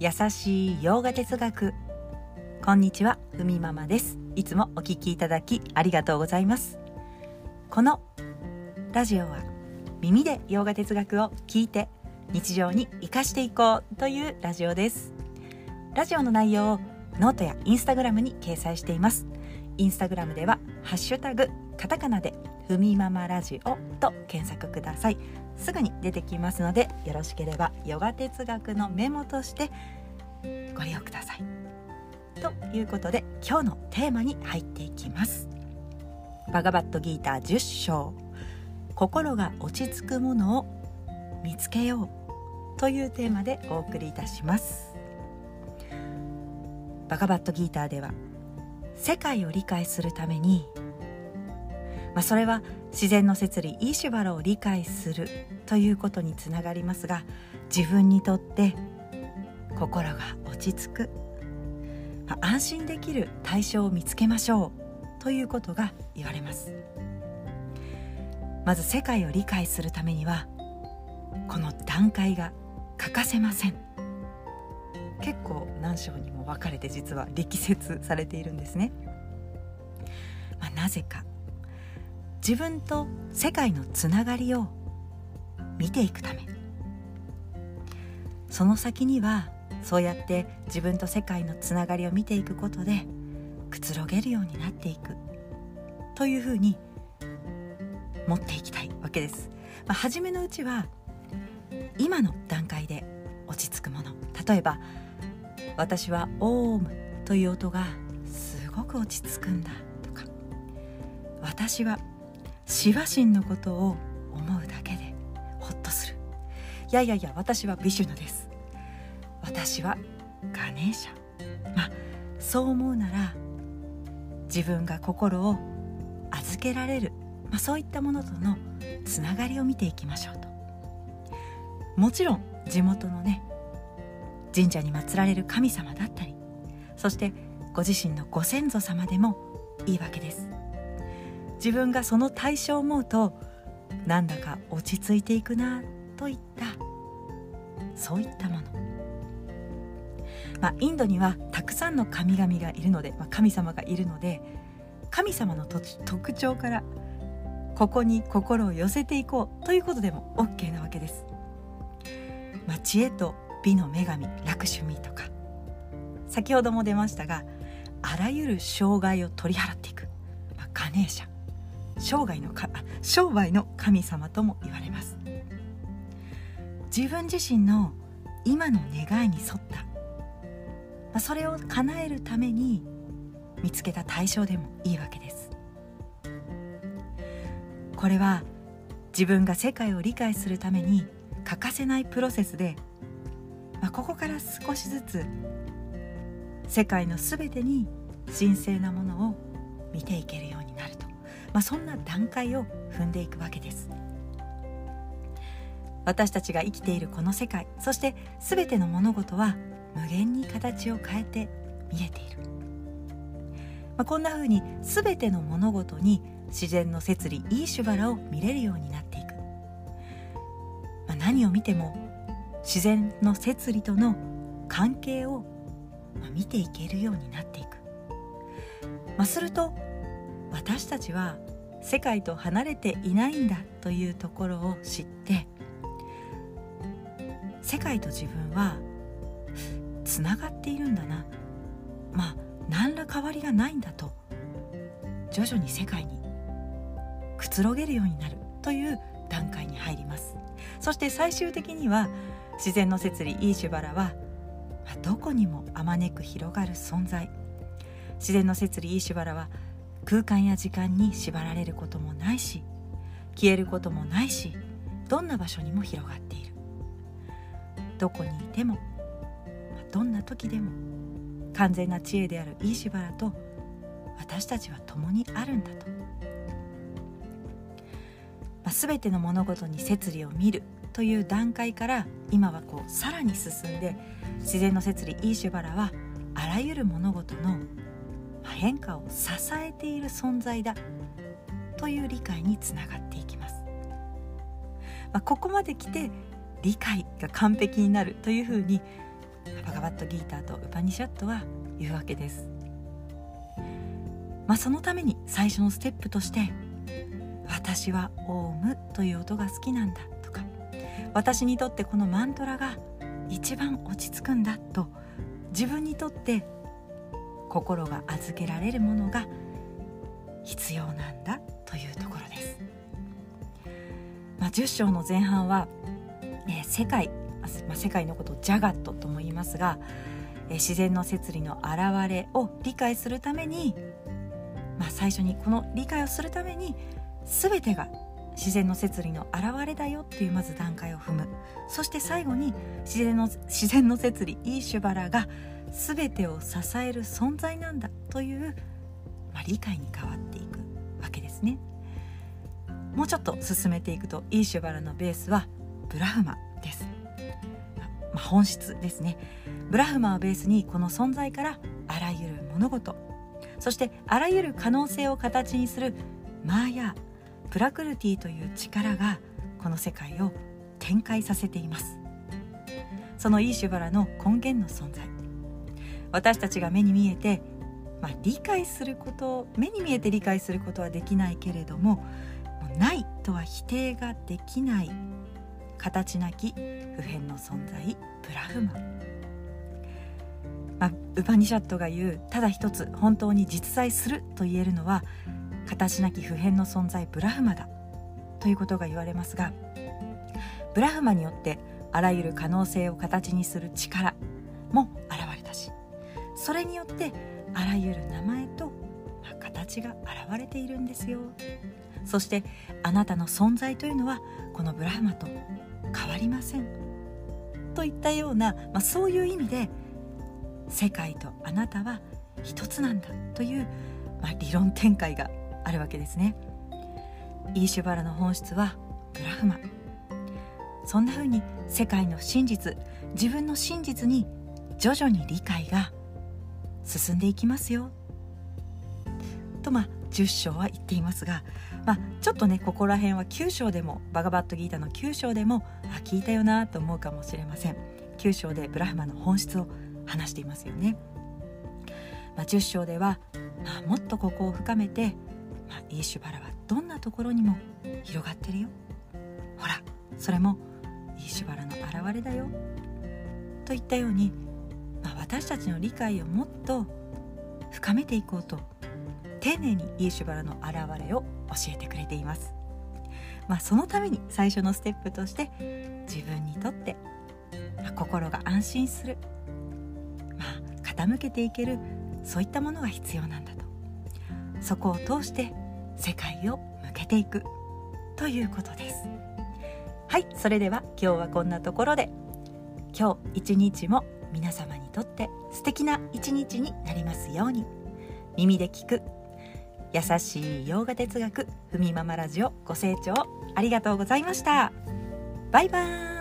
優しいヨガ哲学。こんにちはふみママです。いつもお聞きいただきありがとうございます。このラジオは耳でヨガ哲学を聞いて日常に生かしていこうというラジオです。ラジオの内容をノートやインスタグラムに掲載しています。インスタグラムではハッシュタグカタカナでふみママラジオと検索ください。すぐに出てきますのでよろしければヨガ哲学のメモとしてご利用ください。ということで今日のテーマに入っていきます。バガバットギーター10章心が落ち着くものを見つけようというテーマでお送りいたします。バガバットギーターでは世界を理解するためにまあ、それは自然の摂理イシュバラを理解するということにつながりますが自分にとって心が落ち着く、まあ、安心できる対象を見つけましょうということが言われます。まず世界を理解するためにはこの段階が欠かせません。結構何章にも分かれて実は力説されているんですね、まあ、なぜか自分と世界のつながりを見ていくため。その先にはそうやって自分と世界のつながりを見ていくことでくつろげるようになっていく。というふうに持っていきたいわけです。まあ、初めのうちは今の段階で落ち着くもの。例えば「私はオウム」という音がすごく落ち着くんだとか「私はシワ神のことを思うだけでホッとする。いやいやいや私はビシュヌです。私はガネーシャ。まあそう思うなら自分が心を預けられる、まあ、そういったものとのつながりを見ていきましょうと。もちろん地元のね神社に祀られる神様だったりそしてご自身のご先祖様でもいいわけです。自分がその対象を思うとなんだか落ち着いていくなといったそういったもの。まあ、インドにはたくさんの神々がいるので、まあ、神様がいるので神様の特徴からここに心を寄せていこうということでも OK なわけです。まあ、知恵と美の女神ラクシュミとか。先ほども出ましたがあらゆる障害を取り払っていく、まあ、ガネーシャ。生涯のか商売の神様とも言われます。自分自身の今の願いに沿った。それを叶えるために見つけた対象でもいいわけです。これは自分が世界を理解するために欠かせないプロセスで、まあ、ここから少しずつ世界の全てに神聖なものを見ていけるようになるまあ、そんな段階を踏んでいくわけです。私たちが生きているこの世界そして全ての物事は無限に形を変えて見えている、まあ、こんな風に全ての物事に自然の摂理いいシュバラを見れるようになっていく、まあ、何を見ても自然の摂理との関係を見ていけるようになっていく、まあ、すると私たちは世界と離れていないんだというところを知って世界と自分はつながっているんだな。まあ何ら変わりがないんだと徐々に世界にくつろげるようになるという段階に入ります。そして最終的には自然の摂理イーシュバラはどこにもあまねく広がる存在。自然の摂理イーシュバラは空間や時間に縛られることもないし消えることもないしどんな場所にも広がっている。どこにいてもどんな時でも完全な知恵であるイーシュバラと私たちは共にあるんだと、まあ、全ての物事に摂理を見るという段階から今はこうさらに進んで自然の摂理イーシュバラはあらゆる物事の変化を支えている存在だという理解につながっていきます。まあ、ここまで来て理解が完璧になるというふうにバガバットギーターとウパニシャットは言うわけです。まあ、そのために最初のステップとして「私はオウム」という音が好きなんだとか「私にとってこのマントラが一番落ち着くんだ」と自分にとって心が預けられるものが必要なんだというところです。まあ、10章の前半は、えー、世界、まあ、世界のことをジャガットとも言いますが、えー、自然の摂理の現れを理解するためにまあ、最初にこの理解をするために全てが自然の摂理の現れだよっていうまず段階を踏む。そして最後に自然の自然の摂理イーシュバラが全てを支える存在なんだという、まあ、理解に変わっていくわけですね。もうちょっと進めていくとイーシュバラのベースはブラフマです、まあ、本質ですね。ブラフマをベースにこの存在からあらゆる物事そしてあらゆる可能性を形にするマーヤプラクルティという力がこの世界を展開させています。そのイーシュバラの根源の存在。私たちが目に見えて、まあ、理解すること目に見えて理解することはできないけれどもないとは否定ができない形なき普遍の存在ブラフマ。まあ、ウパニシャットが言うただ一つ本当に実在すると言えるのは形なき普遍の存在ブラフマだということが言われますがブラフマによってあらゆる可能性を形にする力も現れたしそれによってあらゆる名前と形が現れているんですよ。そしてあなたの存在というのはこのブラフマと変わりませんといったような、まあ、そういう意味で世界とあなたは一つなんだという、まあ、理論展開があるわけですね。イーシュバラの本質はブラフマ。そんな風に世界の真実自分の真実に徐々に理解が進んでいきますよ。とまあ10章は言っていますが、まあ、ちょっとねここら辺は9章でもバガバットギータの9章でもあ聞いたよなと思うかもしれません。9章でブラフマの本質を話していますよね。まあ、10章では、まあ、もっとここを深めて、まあ、イーシュバラはどんなところにも広がってるよ。ほらそれもイーシュバラの現れだよ。といったように、まあ、私たちの理解をもっと深めていこうと丁寧にイーシュバラの現れを教えてくれています。まあ、そのために最初のステップとして自分にとって心が安心するまあ傾けていけるそういったものが必要なんだと。そこを通して世界を向けていく。ということです。はいそれでは今日はこんなところで。今日一日も皆様にとって素敵な一日になりますように。耳で聞く。優しい洋画哲学。ふみママラジオご清聴ありがとうございました。バイバーイ。